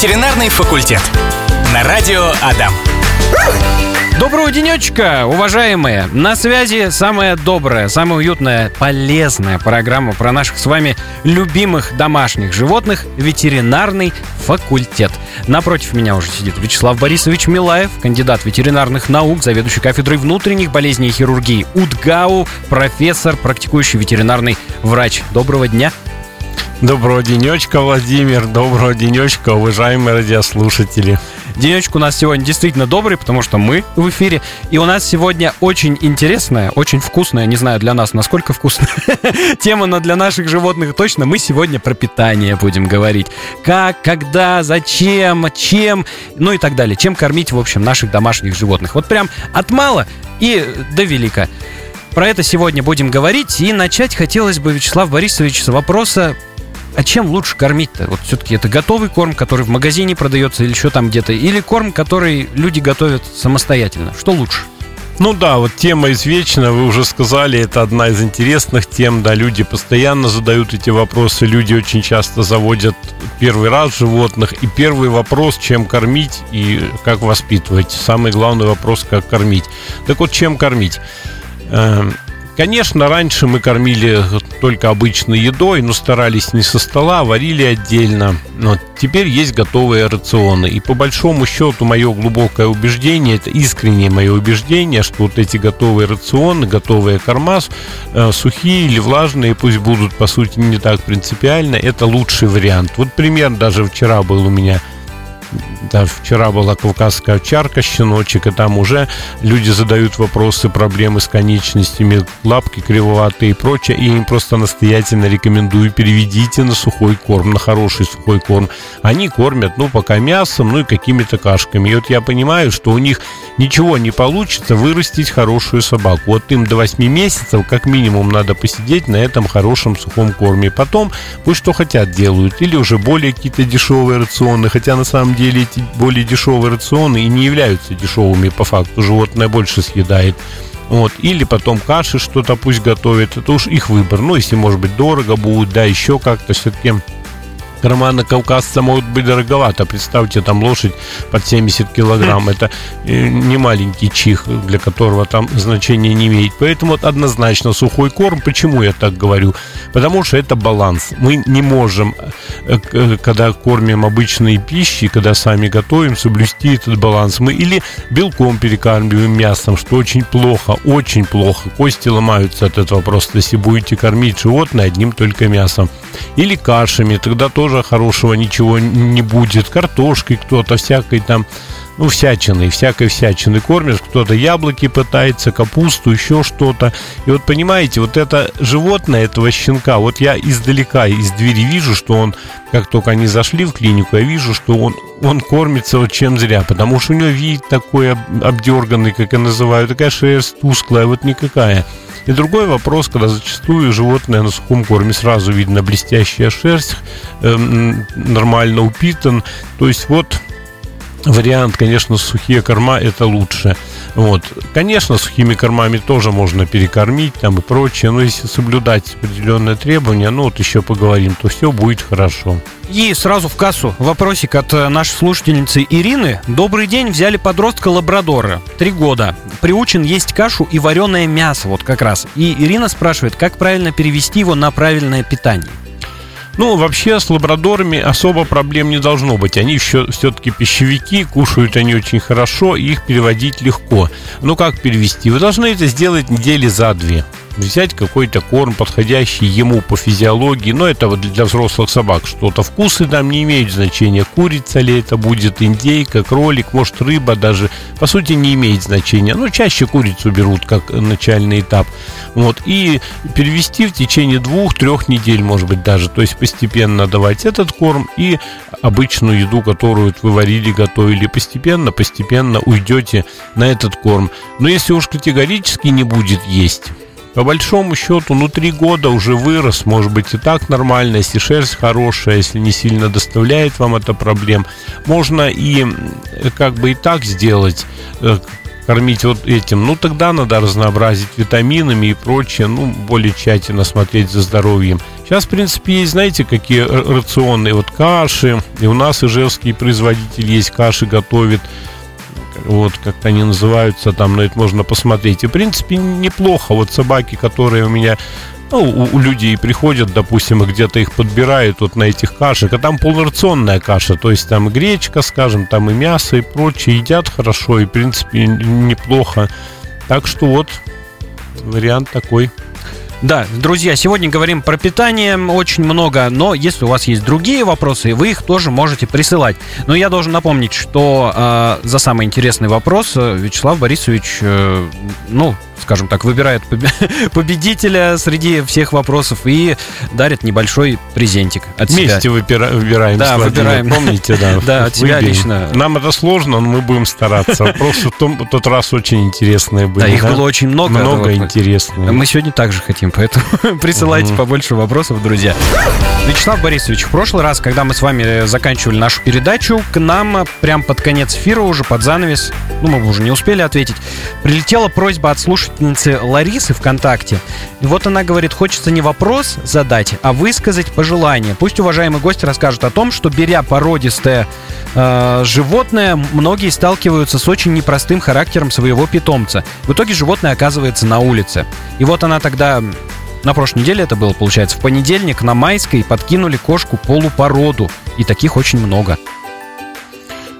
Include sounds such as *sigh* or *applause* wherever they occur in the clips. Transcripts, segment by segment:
Ветеринарный факультет. На радио Адам. Доброго денечка, уважаемые! На связи самая добрая, самая уютная, полезная программа про наших с вами любимых домашних животных «Ветеринарный факультет». Напротив меня уже сидит Вячеслав Борисович Милаев, кандидат ветеринарных наук, заведующий кафедрой внутренних болезней и хирургии УДГАУ, профессор, практикующий ветеринарный врач. Доброго дня! Доброго денечка, Владимир. Доброго денечка, уважаемые радиослушатели. Денечек у нас сегодня действительно добрый, потому что мы в эфире. И у нас сегодня очень интересная, очень вкусная, не знаю для нас, насколько вкусная, *laughs* тема, но для наших животных точно. Мы сегодня про питание будем говорить. Как, когда, зачем, чем, ну и так далее. Чем кормить, в общем, наших домашних животных. Вот прям от мала и до велика. Про это сегодня будем говорить. И начать хотелось бы, Вячеслав Борисович, с вопроса а чем лучше кормить-то? Вот все-таки это готовый корм, который в магазине продается или еще там где-то, или корм, который люди готовят самостоятельно? Что лучше? Ну да, вот тема извечна, вы уже сказали, это одна из интересных тем, да, люди постоянно задают эти вопросы, люди очень часто заводят первый раз животных, и первый вопрос, чем кормить и как воспитывать. Самый главный вопрос, как кормить. Так вот, чем кормить? Конечно, раньше мы кормили только обычной едой, но старались не со стола, а варили отдельно. Но теперь есть готовые рационы. И по большому счету, мое глубокое убеждение, это искреннее мое убеждение, что вот эти готовые рационы, готовые корма, э, сухие или влажные, пусть будут, по сути, не так принципиально, это лучший вариант. Вот пример даже вчера был у меня – даже вчера была кавказская овчарка, щеночек, и там уже люди задают вопросы, проблемы с конечностями, лапки кривоватые и прочее, и им просто настоятельно рекомендую, переведите на сухой корм, на хороший сухой корм. Они кормят, ну, пока мясом, ну, и какими-то кашками. И вот я понимаю, что у них ничего не получится вырастить хорошую собаку. Вот им до 8 месяцев как минимум надо посидеть на этом хорошем сухом корме. Потом пусть что хотят делают. Или уже более какие-то дешевые рационы, хотя на самом деле эти более дешевые рационы и не являются дешевыми по факту. Животное больше съедает. Вот. Или потом каши что-то пусть готовят. Это уж их выбор. Ну, если, может быть, дорого будет, да, еще как-то все-таки Кармана кавказца могут быть дороговато. Представьте, там лошадь под 70 килограмм. Это э, не маленький чих, для которого там значения не имеет. Поэтому вот однозначно сухой корм. Почему я так говорю? Потому что это баланс. Мы не можем, э, э, когда кормим обычные пищи, когда сами готовим, соблюсти этот баланс. Мы или белком перекармливаем мясом, что очень плохо, очень плохо. Кости ломаются от этого просто, если будете кормить животное одним только мясом. Или кашами, тогда тоже тоже хорошего ничего не будет. Картошкой кто-то, всякой там, ну, всячиной, всякой всячины кормишь. Кто-то яблоки пытается, капусту, еще что-то. И вот понимаете, вот это животное, этого щенка, вот я издалека, из двери вижу, что он, как только они зашли в клинику, я вижу, что он, он кормится вот чем зря, потому что у него вид такой обдерганный, как я называю, такая шерсть тусклая, вот никакая. И другой вопрос, когда зачастую животное на сухом корме сразу видно блестящая шерсть, э, нормально упитан. То есть вот вариант, конечно, сухие корма это лучше. Вот. Конечно, сухими кормами тоже можно перекормить там и прочее, но если соблюдать определенные требования, ну вот еще поговорим, то все будет хорошо. И сразу в кассу вопросик от э, нашей слушательницы Ирины. Добрый день, взяли подростка лабрадора, три года. Приучен есть кашу и вареное мясо, вот как раз. И Ирина спрашивает, как правильно перевести его на правильное питание. Ну, вообще с лабрадорами особо проблем не должно быть. Они еще все-таки пищевики, кушают они очень хорошо, их переводить легко. Ну, как перевести? Вы должны это сделать недели за две взять какой-то корм, подходящий ему по физиологии. Но это вот для взрослых собак что-то. Вкусы там не имеют значения. Курица ли это будет, индейка, кролик, может рыба даже. По сути не имеет значения. Но чаще курицу берут как начальный этап. Вот. И перевести в течение двух-трех недель, может быть, даже. То есть постепенно давать этот корм и обычную еду, которую вы варили, готовили. Постепенно, постепенно уйдете на этот корм. Но если уж категорически не будет есть, по большому счету, ну, три года уже вырос, может быть, и так нормально, если шерсть хорошая, если не сильно доставляет вам это проблем. Можно и как бы и так сделать, э, кормить вот этим, ну тогда надо разнообразить витаминами и прочее, ну более тщательно смотреть за здоровьем. Сейчас, в принципе, есть, знаете, какие рационные вот каши. И у нас ижевский производитель есть каши готовит. Вот, как-то они называются там, но это можно посмотреть. И, в принципе, неплохо. Вот собаки, которые у меня ну, у, у людей приходят, допустим, и где-то их подбирают вот на этих кашах, а там полнорационная каша, то есть там гречка, скажем, там и мясо и прочее, едят хорошо и, в принципе, неплохо. Так что вот, вариант такой. Да, друзья, сегодня говорим про питание очень много, но если у вас есть другие вопросы, вы их тоже можете присылать. Но я должен напомнить, что э, за самый интересный вопрос э, Вячеслав Борисович, э, ну, скажем так, выбирает *laughs* победителя среди всех вопросов и дарит небольшой презентик от Вместе себя. Выбира- выбираем. Да, выбираем. Помните, да. *laughs* Да, от себя лично. Нам это сложно, но мы будем стараться. Просто в тот раз очень интересные были. Да, их было очень много. Много интересных. Мы сегодня также хотим, поэтому *laughs* присылайте побольше вопросов, друзья. Вячеслав Борисович, в прошлый раз, когда мы с вами заканчивали нашу передачу, к нам прям под конец эфира уже под занавес, ну, мы уже не успели ответить, прилетела просьба от слушательницы Ларисы ВКонтакте. И вот она говорит, хочется не вопрос задать, а высказать пожелание. Пусть уважаемый гость расскажет о том, что беря породистое э, животное, многие сталкиваются с очень непростым характером своего питомца. В итоге животное оказывается на улице. И вот она тогда на прошлой неделе это было, получается, в понедельник на Майской подкинули кошку полупороду. И таких очень много.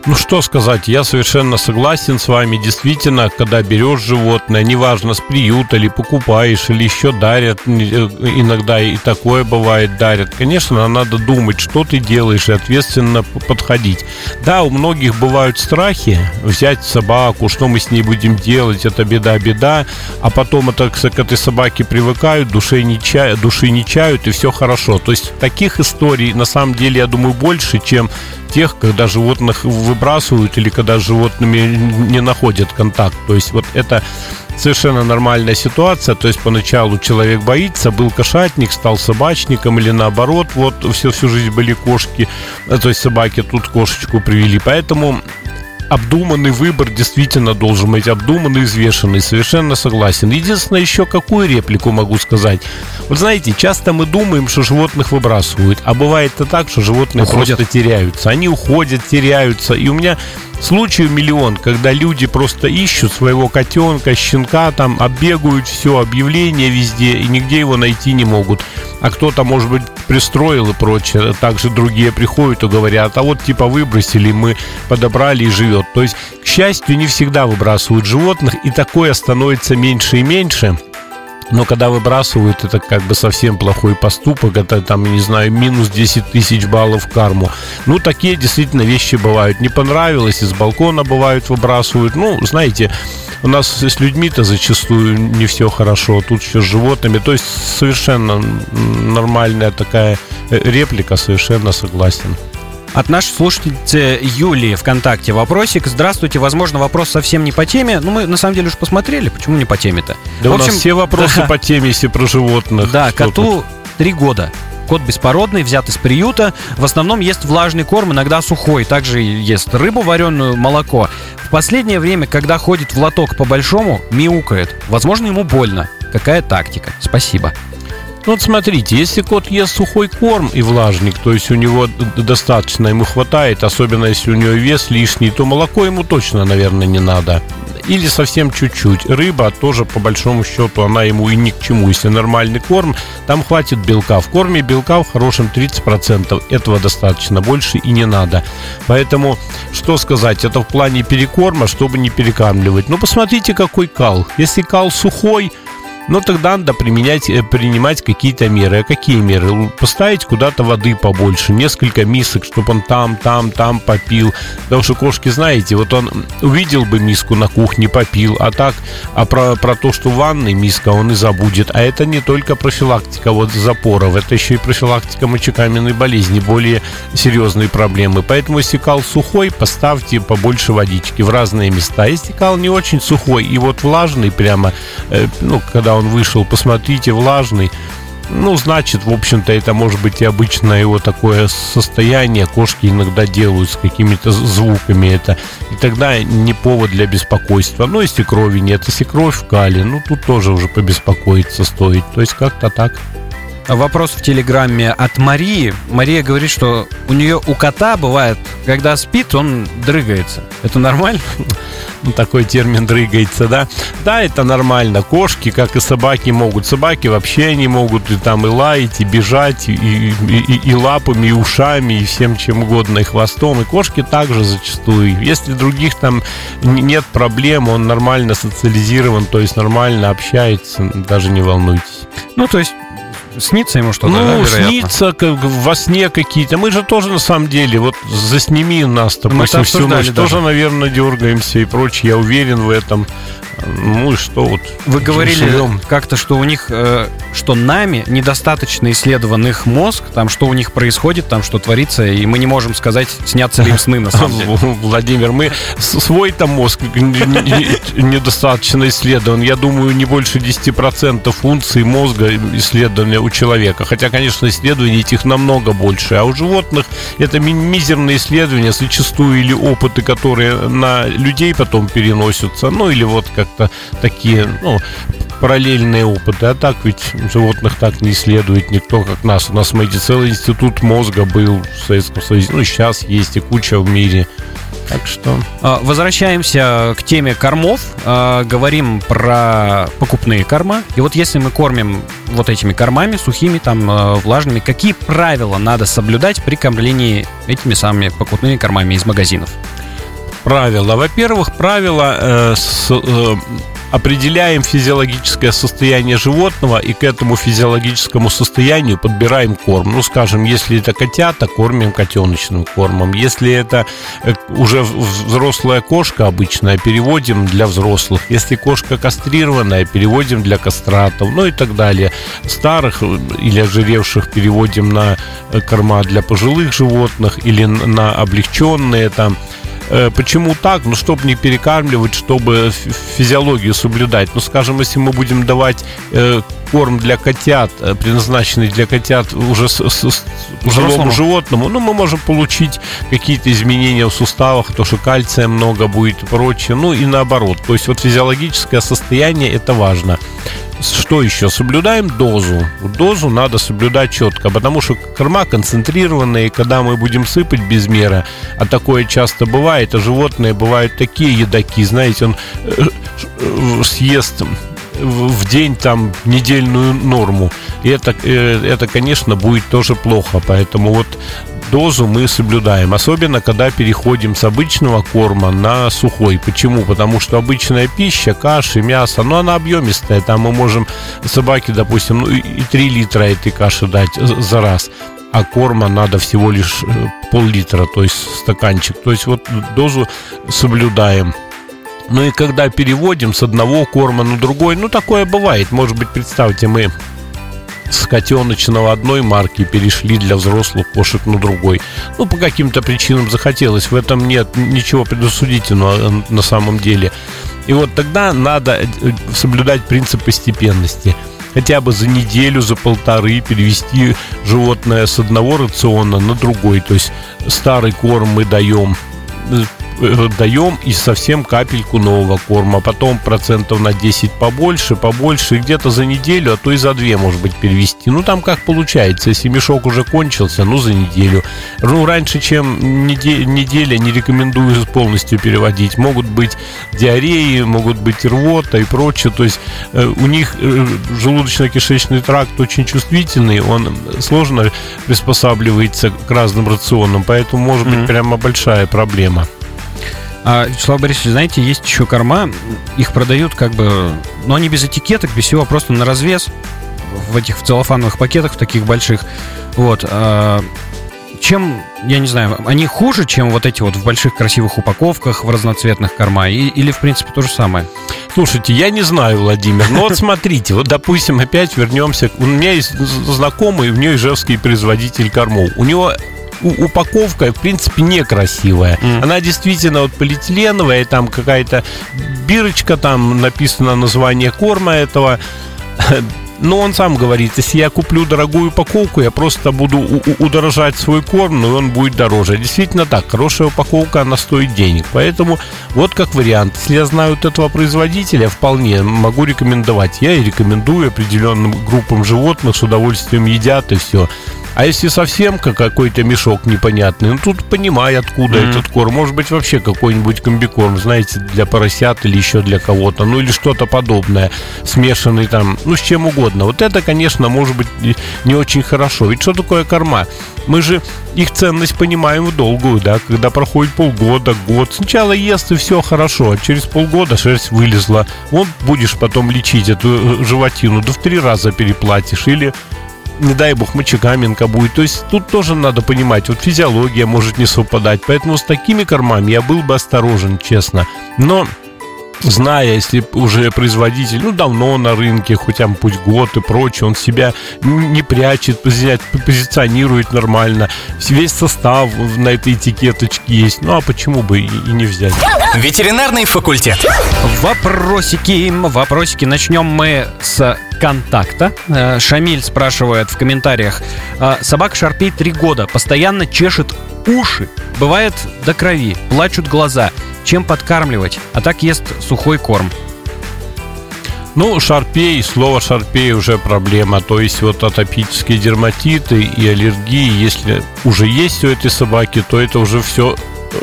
Ну что сказать, я совершенно согласен с вами. Действительно, когда берешь животное, неважно с приюта или покупаешь, или еще дарят, э, иногда и такое бывает дарят. Конечно, надо думать, что ты делаешь и ответственно подходить. Да, у многих бывают страхи взять собаку, что мы с ней будем делать, это беда-беда, а потом это к этой собаке привыкают, души не, чают, души не чают, и все хорошо. То есть таких историй, на самом деле, я думаю, больше, чем тех, когда животных выбрасывают или когда с животными не находят контакт. То есть вот это совершенно нормальная ситуация. То есть поначалу человек боится, был кошатник, стал собачником или наоборот, вот всю, всю жизнь были кошки, то есть собаки тут кошечку привели. Поэтому обдуманный выбор действительно должен быть обдуманный, взвешенный. Совершенно согласен. Единственное, еще какую реплику могу сказать. Вот знаете, часто мы думаем, что животных выбрасывают, а бывает и так, что животные уходят. просто теряются. Они уходят, теряются. И у меня случаев миллион, когда люди просто ищут своего котенка, щенка, там оббегают все, объявления везде, и нигде его найти не могут. А кто-то, может быть, пристроил и прочее. Также другие приходят и говорят, а вот типа выбросили, мы подобрали и живет. То есть, к счастью, не всегда выбрасывают животных, и такое становится меньше и меньше. Но когда выбрасывают, это как бы совсем плохой поступок. Это там, не знаю, минус 10 тысяч баллов в карму. Ну, такие действительно вещи бывают. Не понравилось, из балкона бывают выбрасывают. Ну, знаете, у нас с людьми-то зачастую не все хорошо. Тут еще с животными. То есть совершенно нормальная такая э, реплика, совершенно согласен. От нашей слушательницы Юлии ВКонтакте вопросик. Здравствуйте, возможно, вопрос совсем не по теме. Ну, мы на самом деле уж посмотрели, почему не по теме-то. Да в общем, у нас все вопросы да. *laughs* по теме, если про животных. Да, коту три года. Кот беспородный, взят из приюта. В основном ест влажный корм, иногда сухой. Также ест рыбу вареную, молоко. В последнее время, когда ходит в лоток по-большому, мяукает. Возможно, ему больно. Какая тактика? Спасибо. Ну вот смотрите, если кот ест сухой корм и влажник, то есть у него достаточно ему хватает, особенно если у него вес лишний, то молоко ему точно, наверное, не надо. Или совсем чуть-чуть. Рыба тоже, по большому счету, она ему и ни к чему. Если нормальный корм, там хватит белка. В корме белка в хорошем 30%. Этого достаточно, больше и не надо. Поэтому, что сказать, это в плане перекорма, чтобы не перекармливать. Ну, посмотрите, какой кал. Если кал сухой, но тогда надо применять, э, принимать какие-то меры. А какие меры? Поставить куда-то воды побольше, несколько мисок, чтобы он там, там, там попил. Потому что кошки, знаете, вот он увидел бы миску на кухне, попил, а так, а про, про то, что в ванной миска, он и забудет. А это не только профилактика вот запоров, это еще и профилактика мочекаменной болезни, более серьезные проблемы. Поэтому если кал сухой, поставьте побольше водички в разные места. Если кал не очень сухой и вот влажный прямо, э, ну, когда он вышел, посмотрите, влажный. Ну, значит, в общем-то, это может быть и обычное его такое состояние. Кошки иногда делают с какими-то звуками это. И тогда не повод для беспокойства. Но если крови нет, если кровь в кале, ну, тут тоже уже побеспокоиться стоит. То есть как-то так. Вопрос в Телеграме от Марии. Мария говорит, что у нее у кота бывает, когда спит, он дрыгается. Это нормально? Ну, такой термин дрыгается, да? Да, это нормально. Кошки, как и собаки, могут. Собаки вообще они могут и там и лаять, и бежать, и, и, и, и лапами, и ушами, и всем чем угодно, и хвостом. И кошки также зачастую. Если других там нет проблем, он нормально социализирован, то есть нормально общается, даже не волнуйтесь. Ну, то есть снится ему что-то, Ну, да, снится как во сне какие-то. Мы же тоже, на самом деле, вот засними нас, допустим, всю ночь. Да. Тоже, наверное, дергаемся и прочее. Я уверен в этом. Ну и что вот? Вы говорили как-то, что у них, э, что нами недостаточно исследован их мозг, там что у них происходит, там что творится, и мы не можем сказать, снятся ли им сны на самом деле. *laughs* Владимир, мы свой-то мозг недостаточно исследован. Я думаю, не больше 10% функций мозга исследования у человека. Хотя, конечно, исследований этих намного больше. А у животных это мизерные исследования, зачастую или опыты, которые на людей потом переносятся, ну или вот как как-то такие, ну, параллельные опыты. А так ведь животных так не исследует никто, как нас. У нас, смотрите, целый институт мозга был в Советском Союзе. Ну, сейчас есть и куча в мире. Так что... А, возвращаемся к теме кормов. А, говорим про покупные корма. И вот если мы кормим вот этими кормами, сухими, там, а, влажными, какие правила надо соблюдать при кормлении этими самыми покупными кормами из магазинов? Правила. Во-первых, правила э, с, э, определяем физиологическое состояние животного и к этому физиологическому состоянию подбираем корм. Ну, скажем, если это котята, кормим котеночным кормом. Если это э, уже взрослая кошка обычная, переводим для взрослых. Если кошка кастрированная, переводим для кастратов, ну и так далее. Старых э, или ожиревших переводим на э, корма для пожилых животных или на облегченные там почему так? Ну, чтобы не перекармливать, чтобы физиологию соблюдать. Ну, скажем, если мы будем давать э, корм для котят, э, предназначенный для котят уже с, с, с пожилому животному, ну, мы можем получить какие-то изменения в суставах, то, что кальция много будет и прочее. Ну, и наоборот. То есть вот физиологическое состояние это важно что еще? Соблюдаем дозу. Дозу надо соблюдать четко, потому что корма концентрированные, когда мы будем сыпать без меры, а такое часто бывает, а животные бывают такие едаки, знаете, он э, э, съест в день там недельную норму. И это, э, это, конечно, будет тоже плохо. Поэтому вот дозу мы соблюдаем. Особенно, когда переходим с обычного корма на сухой. Почему? Потому что обычная пища, каши, мясо, ну, она объемистая. Там мы можем собаке, допустим, ну, и 3 литра этой каши дать за раз а корма надо всего лишь э, пол-литра, то есть стаканчик. То есть вот дозу соблюдаем. Ну и когда переводим с одного корма на другой, ну такое бывает. Может быть, представьте, мы с котеночного одной марки перешли для взрослых кошек на другой. Ну, по каким-то причинам захотелось. В этом нет ничего предусудительного э, на самом деле. И вот тогда надо э, соблюдать принцип постепенности. Хотя бы за неделю, за полторы перевести животное с одного рациона на другой. То есть старый корм мы даем э, даем и совсем капельку нового корма. Потом процентов на 10 побольше, побольше. И где-то за неделю, а то и за две, может быть, перевести. Ну, там как получается. Если мешок уже кончился, ну, за неделю. Ну, раньше, чем неделя, неделя не рекомендую полностью переводить. Могут быть диареи, могут быть рвота и прочее. То есть э, у них э, желудочно-кишечный тракт очень чувствительный, он сложно приспосабливается к разным рационам, поэтому может быть mm-hmm. прямо большая проблема. А, Вячеслав Борисович, знаете, есть еще корма, их продают как бы, ну, они без этикеток, без всего, просто на развес в этих в целлофановых пакетах, в таких больших. Вот. А, чем, я не знаю, они хуже, чем вот эти вот в больших красивых упаковках, в разноцветных корма, и, или, в принципе, то же самое? Слушайте, я не знаю, Владимир, но вот смотрите, вот, допустим, опять вернемся. У меня есть знакомый в нее ижевский производитель кормов. У него упаковка, в принципе, некрасивая. Mm. Она действительно вот полиэтиленовая, там какая-то бирочка, там написано название корма этого. *laughs* Но он сам говорит, если я куплю дорогую упаковку, я просто буду удорожать свой корм, но он будет дороже. Действительно так, хорошая упаковка, она стоит денег. Поэтому вот как вариант. Если я знаю вот этого производителя, вполне могу рекомендовать. Я и рекомендую определенным группам животных, с удовольствием едят и все. А если совсем как какой-то мешок непонятный, ну тут понимай, откуда mm-hmm. этот корм. Может быть, вообще какой-нибудь комбикорм, знаете, для поросят или еще для кого-то. Ну или что-то подобное, смешанный там, ну с чем угодно. Вот это, конечно, может быть не очень хорошо. Ведь что такое корма? Мы же их ценность понимаем в долгую, да, когда проходит полгода, год. Сначала ест и все хорошо, а через полгода шерсть вылезла. Вот будешь потом лечить эту э, животину, да в три раза переплатишь. Или не дай бог, мочекаменка будет. То есть тут тоже надо понимать, вот физиология может не совпадать. Поэтому с такими кормами я был бы осторожен, честно. Но зная, если уже производитель, ну, давно на рынке, хоть там пусть год и прочее, он себя не прячет, позиционирует нормально, весь состав на этой этикеточке есть, ну, а почему бы и не взять? Ветеринарный факультет. Вопросики, вопросики. Начнем мы с контакта. Э, Шамиль спрашивает в комментариях. «Э, Собака Шарпей три года, постоянно чешет уши, бывает до крови, плачут глаза. Чем подкармливать? А так ест сухой корм. Ну, шарпей, слово шарпей уже проблема. То есть вот атопические дерматиты и аллергии, если уже есть у этой собаки, то это уже все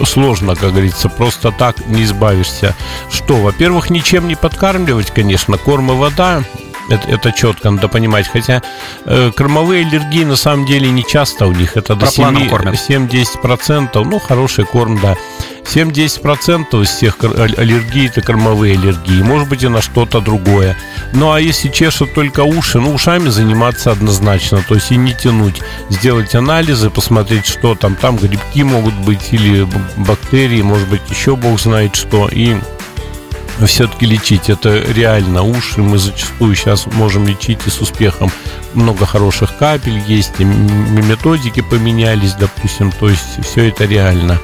сложно, как говорится, просто так не избавишься. Что, во-первых, ничем не подкармливать, конечно, корм и вода, это, это четко надо понимать. Хотя э, кормовые аллергии на самом деле не часто у них. Это до 7-10%. Ну, хороший корм, да. 7-10% из всех аллергий это кормовые аллергии. Может быть и на что-то другое. Ну а если чешут только уши, ну ушами заниматься однозначно. То есть и не тянуть. Сделать анализы, посмотреть, что там. Там грибки могут быть или бактерии, может быть еще бог знает что. И все-таки лечить. Это реально уши. Мы зачастую сейчас можем лечить и с успехом. Много хороших капель есть, и методики поменялись, допустим. То есть все это реально.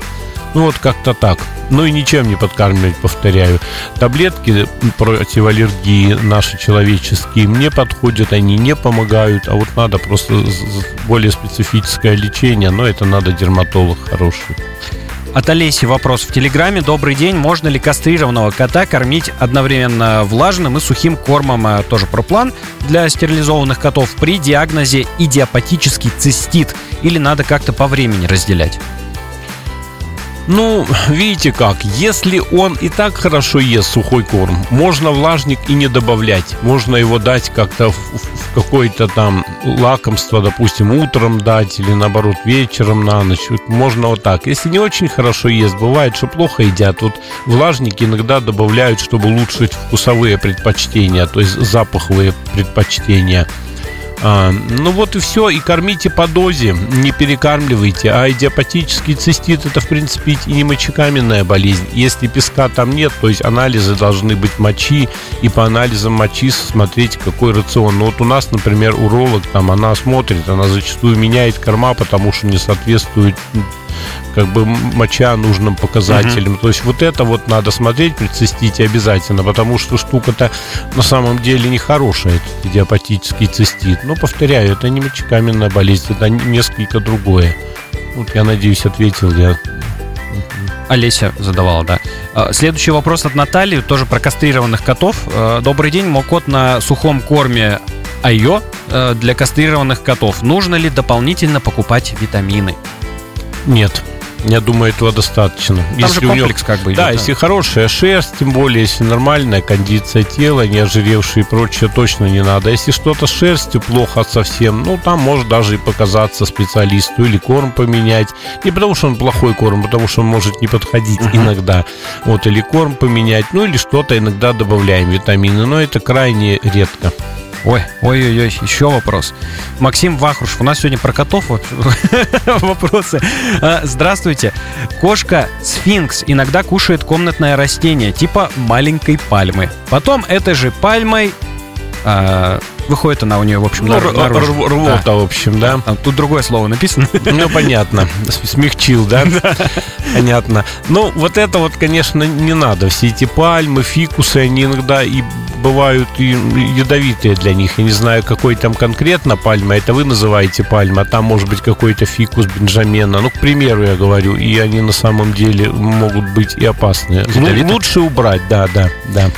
Ну вот как-то так. Ну и ничем не подкармливать, повторяю. Таблетки против аллергии наши человеческие мне подходят, они не помогают, а вот надо просто более специфическое лечение, но это надо дерматолог хороший. От Олеси вопрос в Телеграме. Добрый день. Можно ли кастрированного кота кормить одновременно влажным и сухим кормом, а, тоже проплан, для стерилизованных котов при диагнозе идиопатический цистит? Или надо как-то по времени разделять? Ну, видите как, если он и так хорошо ест сухой корм, можно влажник и не добавлять. Можно его дать как-то в, в какое-то там лакомство, допустим, утром дать или наоборот вечером на ночь. Можно вот так. Если не очень хорошо ест, бывает, что плохо едят. Вот влажники иногда добавляют, чтобы улучшить вкусовые предпочтения, то есть запаховые предпочтения. А, ну вот и все, и кормите по дозе, не перекармливайте. А идиопатический цистит это в принципе и не мочекаменная болезнь. Если песка там нет, то есть анализы должны быть мочи, и по анализам мочи смотреть, какой рацион. Ну вот у нас, например, уролог там, она смотрит, она зачастую меняет корма, потому что не соответствует как бы моча нужным показателям. Mm-hmm. То есть вот это вот надо смотреть при цистите обязательно, потому что штука-то на самом деле нехорошая, этот идиопатический цистит. Но, повторяю, это не мочекаменная болезнь, это несколько другое. Вот я надеюсь, ответил я. Олеся задавала, да. А, следующий вопрос от Натальи, тоже про кастрированных котов. А, добрый день, мой кот на сухом корме Айо э, для кастрированных котов. Нужно ли дополнительно покупать витамины? Нет. Я думаю, этого достаточно. Там если же комплекс него, как бы идет, да, да, если хорошая шерсть, тем более, если нормальная кондиция тела, не ожиревшие и прочее, точно не надо. Если что-то с шерстью плохо совсем, ну, там может даже и показаться специалисту или корм поменять. Не потому, что он плохой корм, а потому, что он может не подходить uh-huh. иногда. Вот, или корм поменять, ну, или что-то иногда добавляем витамины, но это крайне редко. Ой, ой-ой-ой, еще вопрос. Максим Вахруш, у нас сегодня про котов *laughs* вопросы. А, здравствуйте. Кошка сфинкс иногда кушает комнатное растение, типа маленькой пальмы. Потом этой же пальмой А, выходит она у нее, в общем, Ну, нар- наружу. рвота, в общем, да. А, Тут другое слово написано. *laughs* Ну, понятно. Смягчил, *laughs* да? Понятно. Ну, вот это вот, конечно, не надо. Все эти пальмы, фикусы, они иногда и бывают и ядовитые для них. Я не знаю, какой там конкретно пальма. Это вы называете пальма, а там может быть какой-то фикус Бенджамена. Ну, к примеру, я говорю. И они на самом деле могут быть и опасные. Ядовитые? Лучше убрать, да, да, да.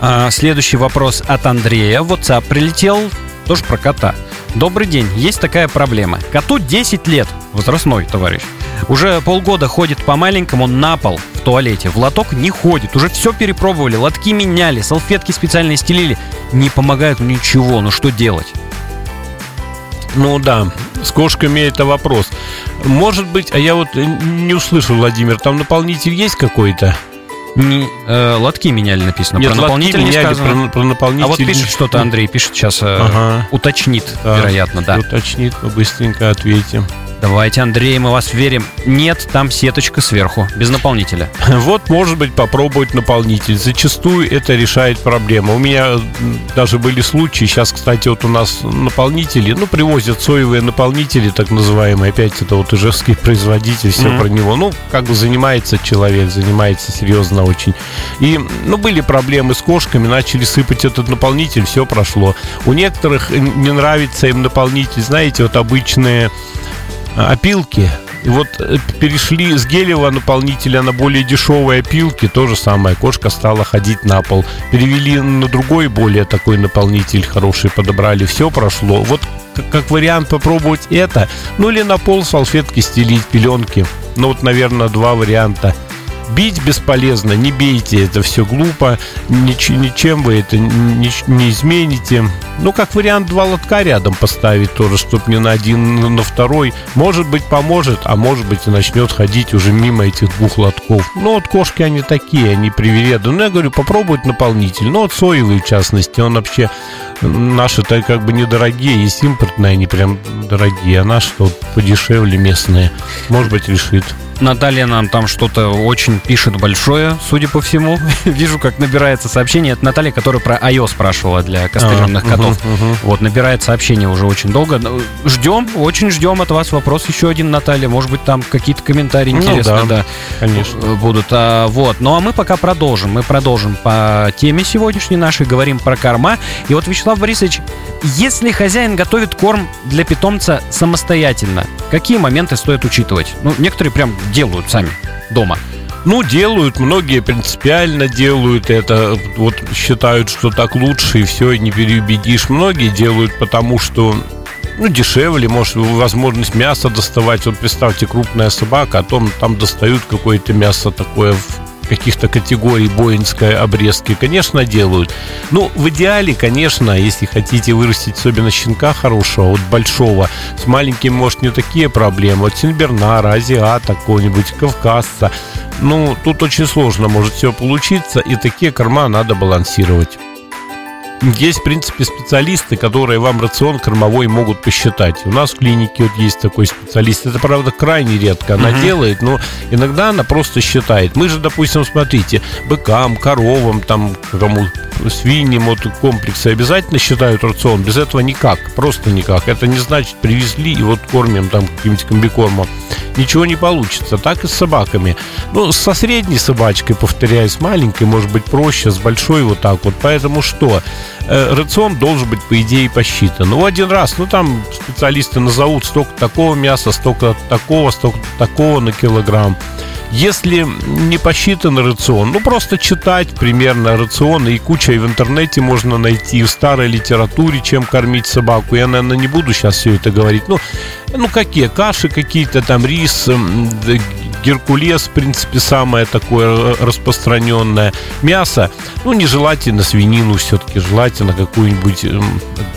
А, Следующий вопрос от Андрея. В WhatsApp прилетел, тоже про кота. Добрый день, есть такая проблема. Коту 10 лет, возрастной товарищ. Уже полгода ходит по маленькому на пол в туалете. В лоток не ходит. Уже все перепробовали. Лотки меняли, салфетки специально стелили. Не помогает ничего. Ну что делать? Ну да, с кошками это вопрос. Может быть, а я вот не услышал, Владимир, там наполнитель есть какой-то? Не, э, лотки меняли написано. Нет, про наполнитель не меняли, сказано. про, про наполнитель. А вот пишет что-то Андрей, пишет сейчас, э, Ага. уточнит, Да. вероятно, да. Уточнит, мы быстренько ответим. Давайте, Андрей, мы вас верим. Нет, там сеточка сверху, без наполнителя. *laughs* Вот, может быть, попробовать наполнитель. Зачастую это решает проблему. У меня даже были случаи, сейчас, кстати, вот у нас наполнители, ну, привозят соевые наполнители, так называемые, опять это вот ижевский производитель, все Мгм. про него. Ну, как бы занимается человек, занимается серьезно очень. И, ну, были проблемы с кошками, начали сыпать этот наполнитель, все прошло. У некоторых э, не нравится им наполнитель, знаете, вот обычные опилки. И вот э, перешли с гелевого наполнителя на более дешевые опилки. То же самое. Кошка стала ходить на пол. Перевели на другой, более такой наполнитель хороший, подобрали. Все прошло. Вот как, вариант попробовать это. Ну или на пол салфетки стелить, пеленки. Ну вот, наверное, два варианта. Бить бесполезно, не бейте, это все глупо, нич- ничем вы это не, не измените. Ну, как вариант, два лотка рядом поставить тоже, чтобы не на один, на- второй. Может быть, поможет, а может быть и начнет ходить уже мимо этих двух лотков. Ну, вот кошки, они такие, они привереды. Ну, я говорю, попробовать наполнитель. Ну, вот соевый, в частности, он вообще... Наши-то как бы недорогие, есть импортные, они прям дорогие, а наши вот подешевле местные. Может быть, решит. Наталья нам там что-то очень пишет большое, судя по всему. *laughs* Вижу, как набирается сообщение. Это Наталья, которая про iOS спрашивала для кастрированных А, котов. мгм, мгм. Вот, набирает сообщение уже очень долго. Ну, Ждем, очень ждем от вас вопрос еще один, Наталья. Может быть, там какие-то комментарии Ну интересные, да, да, Конечно. э, будут. А, вот. Ну а мы пока продолжим. Мы продолжим по теме сегодняшней нашей, говорим про корма. И вот, Вячеслав Борисович, если хозяин готовит корм для питомца самостоятельно, какие моменты стоит учитывать? Ну, некоторые прям делают сами дома. Ну, делают, многие принципиально делают это, вот считают, что так лучше, и все, не переубедишь. Многие делают потому, что ну, дешевле, может, возможность мяса доставать. Вот представьте, крупная собака, а том там достают какое-то мясо такое в каких-то категорий боинской обрезки, конечно, делают. Ну, в идеале, конечно, если хотите вырастить особенно щенка хорошего, вот большого, с маленьким, может, не такие проблемы. Вот Синбернара, Азиата какого-нибудь, Кавказца. Ну, тут очень сложно может все получиться, и такие корма надо балансировать. Есть, в принципе, специалисты, которые вам рацион кормовой могут посчитать. У нас в клинике вот есть такой специалист. Это, правда, крайне редко она Мгм. делает, но иногда она просто считает. Мы же, допустим, смотрите, быкам, коровам, там, кому свиньям, вот комплексы обязательно считают рацион. Без этого никак, просто никак. Это не значит, привезли и вот кормим там каким-нибудь комбикормом. Ничего не получится. Так и с собаками. Ну, со средней собачкой, повторяю, с маленькой может быть проще, с большой вот так вот. Поэтому что? Э, рацион должен быть, по идее, посчитан. Ну, один раз, ну, там специалисты назовут столько такого мяса, столько такого, столько такого на килограмм. Если не посчитан рацион, ну просто читать примерно рацион, и куча и в интернете можно найти, и в старой литературе, чем кормить собаку. Я, наверное, не буду сейчас все это говорить. Ну, ну какие? Каши какие-то, там рис, Геркулес, в принципе, самое такое распространенное. Мясо, ну, нежелательно свинину все-таки, желательно какую-нибудь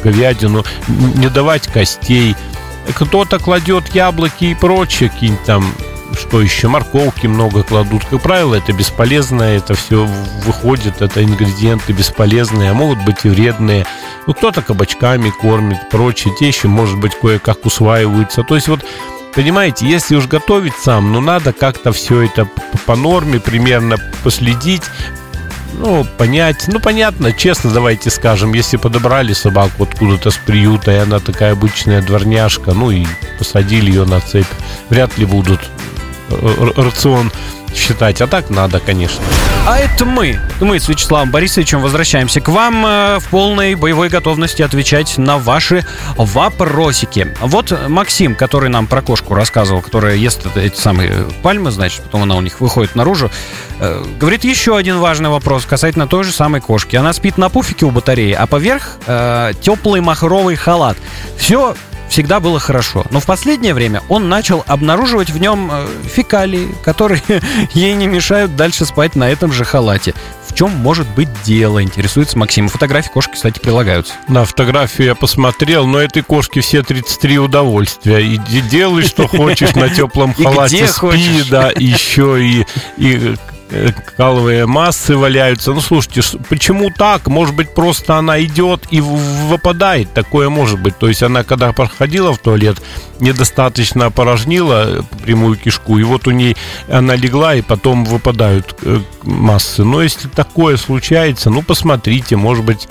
говядину, не давать костей. Кто-то кладет яблоки и прочее, какие-нибудь там что еще, морковки много кладут. Как правило, это бесполезно, это все выходит, это ингредиенты бесполезные, а могут быть и вредные. Ну, кто-то кабачками кормит, прочее, те еще, может быть, кое-как усваиваются. То есть вот Понимаете, если уж готовить сам, ну надо как-то все это по норме примерно последить. ну, понять, ну, понятно, честно давайте скажем, если подобрали собаку откуда-то с приюта, и она такая обычная дворняжка, ну, и посадили ее на цепь, вряд ли будут рацион считать. А так надо, конечно. А это мы. Мы с Вячеславом Борисовичем возвращаемся к вам э, в полной боевой готовности отвечать на ваши вопросики. Вот Максим, который нам про кошку рассказывал, которая ест эти самые пальмы, значит, потом она у них выходит наружу, э, говорит еще один важный вопрос касательно той же самой кошки. Она спит на пуфике у батареи, а поверх э, теплый махровый халат. Все всегда было хорошо. Но в последнее время он начал обнаруживать в нем э, фекалии, которые *laughs* ей не мешают дальше спать на этом же халате. В чем может быть дело, интересуется Максим. Фотографии кошки, кстати, прилагаются. На фотографию я посмотрел, но этой кошке все 33 удовольствия. И делай, что хочешь на теплом *laughs* халате, спи, да, еще и, и каловые массы валяются. Ну, слушайте, почему так? Может быть, просто она идет и выпадает. Такое может быть. То есть она, когда проходила в туалет, недостаточно опорожнила прямую кишку, и вот у ней она легла, и потом выпадают э, массы. Но если такое случается, ну, посмотрите, может быть,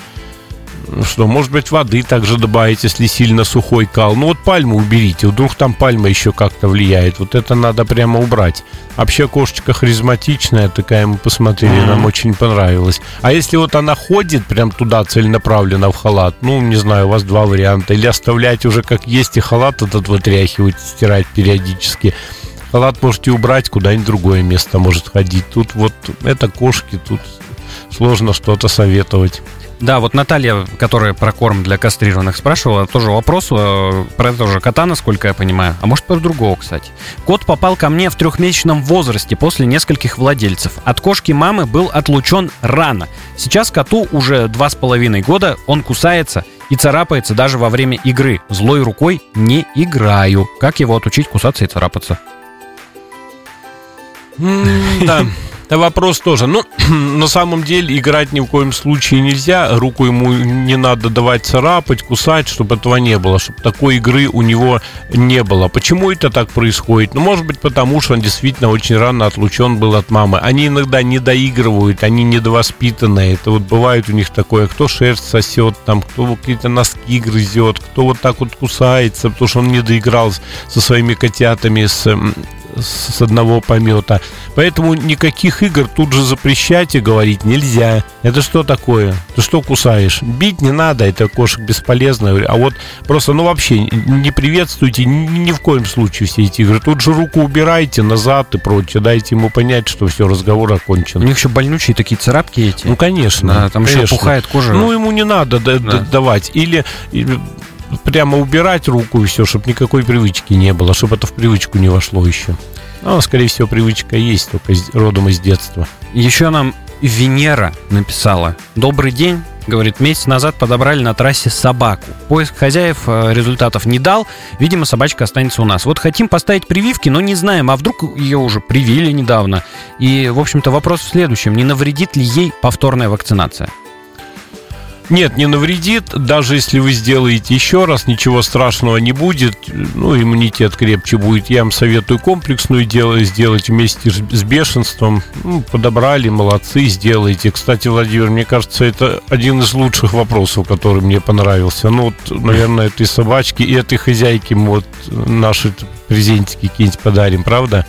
что, может быть, воды также добавить, если сильно сухой кал. Ну вот пальму уберите, вдруг там пальма еще как-то влияет. Вот это надо прямо убрать. Вообще кошечка харизматичная такая, мы посмотрели, mm-hmm. нам очень понравилось. А если вот она ходит прям туда целенаправленно в халат, ну, не знаю, у вас два варианта. Или оставлять уже как есть и халат этот вытряхивать, стирать периодически. Халат можете убрать, куда-нибудь другое место может ходить. Тут вот это кошки, тут сложно что-то советовать. Да, вот Наталья, которая про корм для кастрированных спрашивала, тоже вопрос э, про этого же кота, насколько я понимаю. А может, про другого, кстати. Кот попал ко мне в трехмесячном возрасте после нескольких владельцев. От кошки мамы был отлучен рано. Сейчас коту уже два с половиной года, он кусается и царапается даже во время игры. Злой рукой не играю. Как его отучить кусаться и царапаться? Да. *laughs* Это вопрос тоже. Ну, *clears throat* на самом деле, играть ни в коем случае нельзя. Руку ему не надо давать царапать, кусать, чтобы этого не было. Чтобы такой игры у него не было. Почему это так происходит? Ну, может быть, потому что он действительно очень рано отлучен был от мамы. Они иногда не доигрывают, они недовоспитанные. Это вот бывает у них такое, кто шерсть сосет, там, кто какие-то носки грызет, кто вот так вот кусается, потому что он не доиграл со своими котятами, с с одного помета. Поэтому никаких игр тут же запрещать и говорить нельзя. Это что такое? Ты что кусаешь? Бить не надо, это кошек бесполезно. А вот просто, ну вообще, не приветствуйте ни, в коем случае все эти игры. Тут же руку убирайте назад и прочее. Дайте ему понять, что все, разговор окончен. У них еще больнючие такие царапки эти. Ну, конечно. Да, там конечно. еще пухает кожа. Ну, ему не надо да. давать. Или прямо убирать руку и все, чтобы никакой привычки не было, чтобы это в привычку не вошло еще. Ну, скорее всего, привычка есть, только родом из детства. Еще нам Венера написала. Добрый день. Говорит, месяц назад подобрали на трассе собаку. Поиск хозяев э, результатов не дал. Видимо, собачка останется у нас. Вот хотим поставить прививки, но не знаем, а вдруг ее уже привили недавно. И, в общем-то, вопрос в следующем. Не навредит ли ей повторная вакцинация? Нет, не навредит. Даже если вы сделаете еще раз, ничего страшного не будет. Ну, иммунитет крепче будет. Я вам советую комплексную дело, сделать вместе с бешенством. Ну, подобрали, молодцы, сделайте. Кстати, Владимир, мне кажется, это один из лучших вопросов, который мне понравился. Ну, вот, наверное, этой собачки и этой хозяйки мы вот наши презентики какие-нибудь подарим, правда?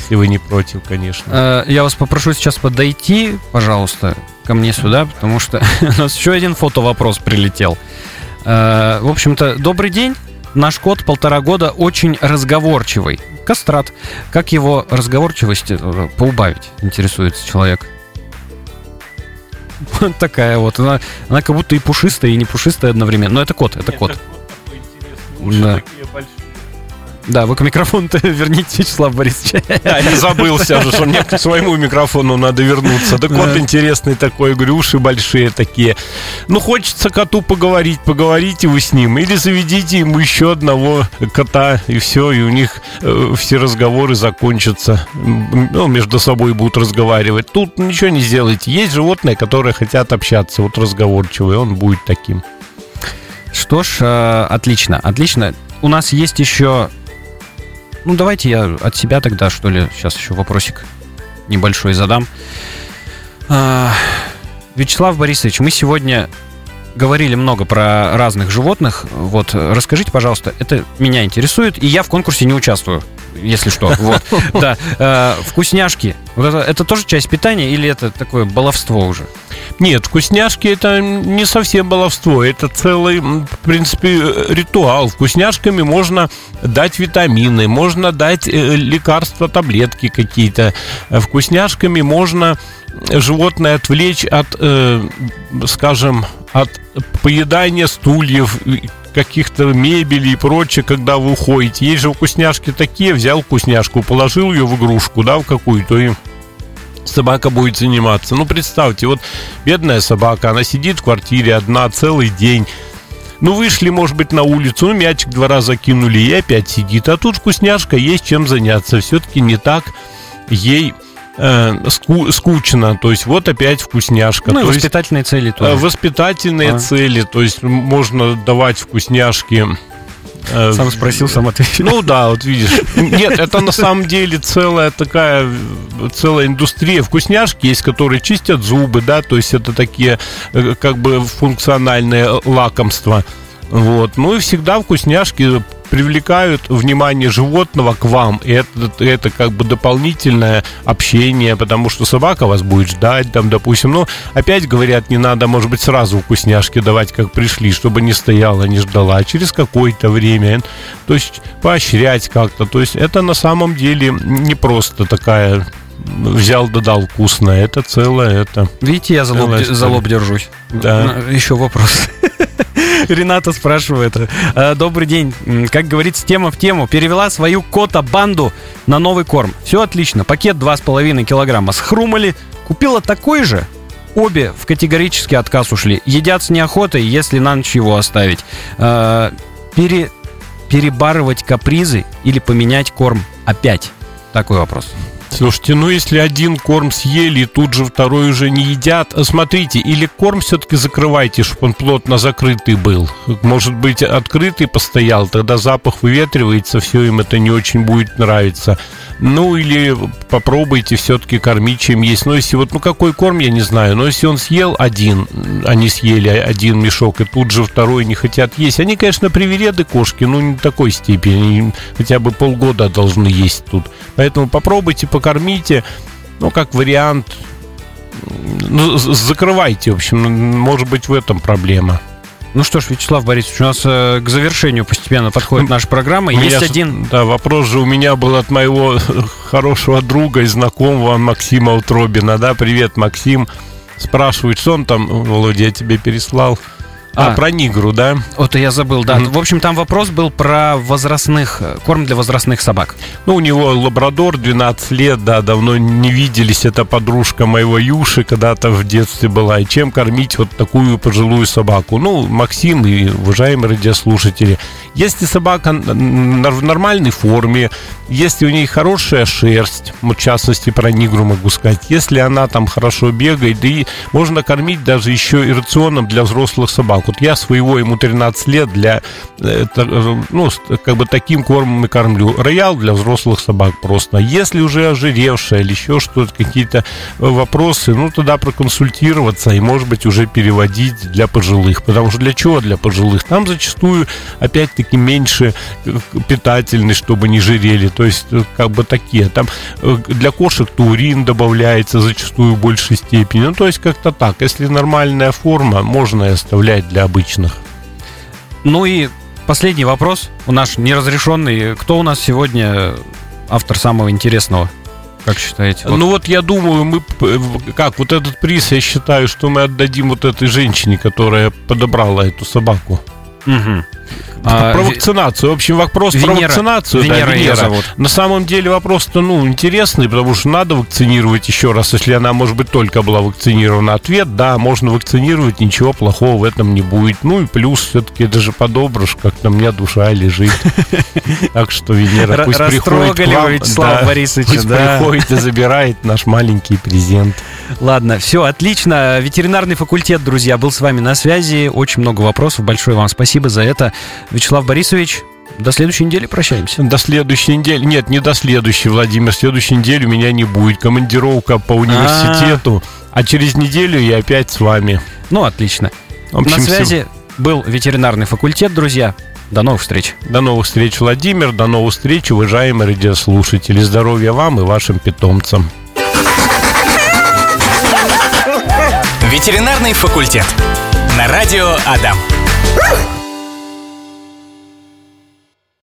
Если вы не против, конечно. Э, я вас попрошу сейчас подойти, пожалуйста, ко мне сюда, потому что *laughs* у нас еще один фотовопрос прилетел. Э, в общем-то, добрый день. Наш кот полтора года очень разговорчивый. Кастрат. Как его разговорчивость э, поубавить, интересуется человек. *laughs* Вот такая вот. Она, она как будто и пушистая, и не пушистая одновременно. Но это кот, это кот. Да. Да, вы к микрофону-то *laughs* верните, Вячеслав Борисович. Да, я забылся уже, что мне к своему микрофону надо вернуться. Так вот, интересный такой, говорю, уши большие такие. Ну, хочется коту поговорить, поговорите вы с ним. Или заведите ему еще одного кота, и все, и у них э, все разговоры закончатся. Ну, между собой будут разговаривать. Тут ничего не сделаете. Есть животные, которые хотят общаться. Вот разговорчивый, он будет таким. Что ж, э, отлично, отлично. У нас есть еще ну, давайте я от себя тогда, что ли, сейчас еще вопросик небольшой задам. А, Вячеслав Борисович, мы сегодня говорили много про разных животных. Вот, расскажите, пожалуйста, это меня интересует, и я в конкурсе не участвую, если что. Вот, *laughs* да. Э, вкусняшки. Это тоже часть питания или это такое баловство уже? Нет, вкусняшки это не совсем баловство, это целый, в принципе, ритуал. Вкусняшками можно дать витамины, можно дать э, лекарства, таблетки какие-то. Вкусняшками можно животное отвлечь от, э, скажем, от поедания стульев, каких-то мебели и прочее, когда вы уходите. Есть же вкусняшки такие, взял вкусняшку, положил ее в игрушку, да, в какую-то, и собака будет заниматься. Ну, представьте, вот бедная собака, она сидит в квартире одна целый день, ну, вышли, может быть, на улицу, ну, мячик два раза кинули, и опять сидит. А тут вкусняшка, есть чем заняться. Все-таки не так ей э, ску, скучно. То есть вот опять вкусняшка. Ну, то и воспитательные есть, цели тоже. Воспитательные а. цели. То есть можно давать вкусняшки. Э, сам спросил, сам ответил. Ну да, вот видишь. Нет, это на самом деле целая такая, целая индустрия. Вкусняшки есть, которые чистят зубы, да, то есть это такие э, как бы функциональные лакомства. Вот. Ну и всегда вкусняшки привлекают внимание животного к вам. И это, это как бы дополнительное общение, потому что собака вас будет ждать, там, допустим. Ну, опять говорят, не надо, может быть, сразу вкусняшки давать, как пришли, чтобы не стояла, не ждала, а через какое-то время. То есть поощрять как-то. То есть это на самом деле не просто такая взял, додал вкусное. Это целое, это... Видите, я за лоб, за лоб держусь. Да. Еще вопрос. Рената спрашивает. «Э, добрый день. Как говорится, тема в тему. Перевела свою кота-банду на новый корм. Все отлично. Пакет 2,5 килограмма схрумали. Купила такой же. Обе в категорический отказ ушли. Едят с неохотой, если на ночь его оставить. Э, пере, перебарывать капризы или поменять корм опять? Такой вопрос. Слушайте, ну если один корм съели, и тут же второй уже не едят, смотрите, или корм все-таки закрывайте, чтобы он плотно закрытый был. Может быть, открытый постоял, тогда запах выветривается, все им это не очень будет нравиться. Ну, или попробуйте все-таки кормить чем есть. Но если вот, ну, какой корм, я не знаю. Но если он съел один, они съели один мешок, и тут же второй не хотят есть. Они, конечно, привереды кошки, но не такой степени. Хотя бы полгода должны есть тут. Поэтому попробуйте, покормите. Ну, как вариант, ну, закрывайте, в общем. Может быть, в этом проблема. Ну что ж, Вячеслав Борисович, у нас э, к завершению постепенно подходит наша программа. У Есть один... Да, вопрос же у меня был от моего *laughs* хорошего друга и знакомого Максима Утробина. Да, привет, Максим. Спрашивает, что он там, Володя, я тебе переслал. А, а, про Нигру, да? Вот я забыл, да. Mm-hmm. В общем, там вопрос был про возрастных, корм для возрастных собак. Ну, у него лабрадор, 12 лет, да, давно не виделись. Это подружка моего Юши когда-то в детстве была. И чем кормить вот такую пожилую собаку? Ну, Максим и уважаемые радиослушатели, если собака в нормальной форме, если у нее хорошая шерсть, в частности, про Нигру могу сказать, если она там хорошо бегает, и можно кормить даже еще и рационом для взрослых собак. Вот я своего, ему 13 лет, для, э, ну, как бы таким кормом и кормлю. Роял для взрослых собак просто. Если уже ожиревшая или еще что-то, какие-то вопросы, ну, тогда проконсультироваться и, может быть, уже переводить для пожилых. Потому что для чего для пожилых? Там зачастую, опять-таки, меньше э, питательность, чтобы не жирели. То есть, э, как бы такие. Там для кошек турин добавляется зачастую в большей степени. Ну, то есть, как-то так. Если нормальная форма, можно и оставлять для обычных. Ну и последний вопрос, у нас неразрешенный. Кто у нас сегодня автор самого интересного? Как считаете? Вот. Ну вот я думаю, мы как вот этот приз, я считаю, что мы отдадим вот этой женщине, которая подобрала эту собаку. Угу. А, про вакцинацию. В общем, вопрос Венера, про вакцинацию. Венера, да, Венера. зовут. На самом деле вопрос-то, ну, интересный, потому что надо вакцинировать еще раз, если она, может быть, только была вакцинирована. Ответ, да, можно вакцинировать, ничего плохого в этом не будет. Ну и плюс, все-таки это же подобрыш, как-то у меня душа лежит. Так что Венера пусть приходит к вам. Вячеслава Борисовича, Пусть приходит и забирает наш маленький презент. Ладно, все, отлично. Ветеринарный факультет, друзья, был с вами на связи. Очень много вопросов. Большое вам спасибо за это. Вячеслав Борисович, до следующей недели прощаемся. До следующей недели. Нет, не до следующей, Владимир. Следующей недели у меня не будет. Командировка по университету. А через неделю я опять с вами. Ну, отлично. В общем, На связи был ветеринарный факультет, друзья. До новых встреч. До новых встреч, Владимир. До новых встреч, уважаемые радиослушатели. Здоровья вам и вашим питомцам. Ветеринарный факультет. На радио Адам.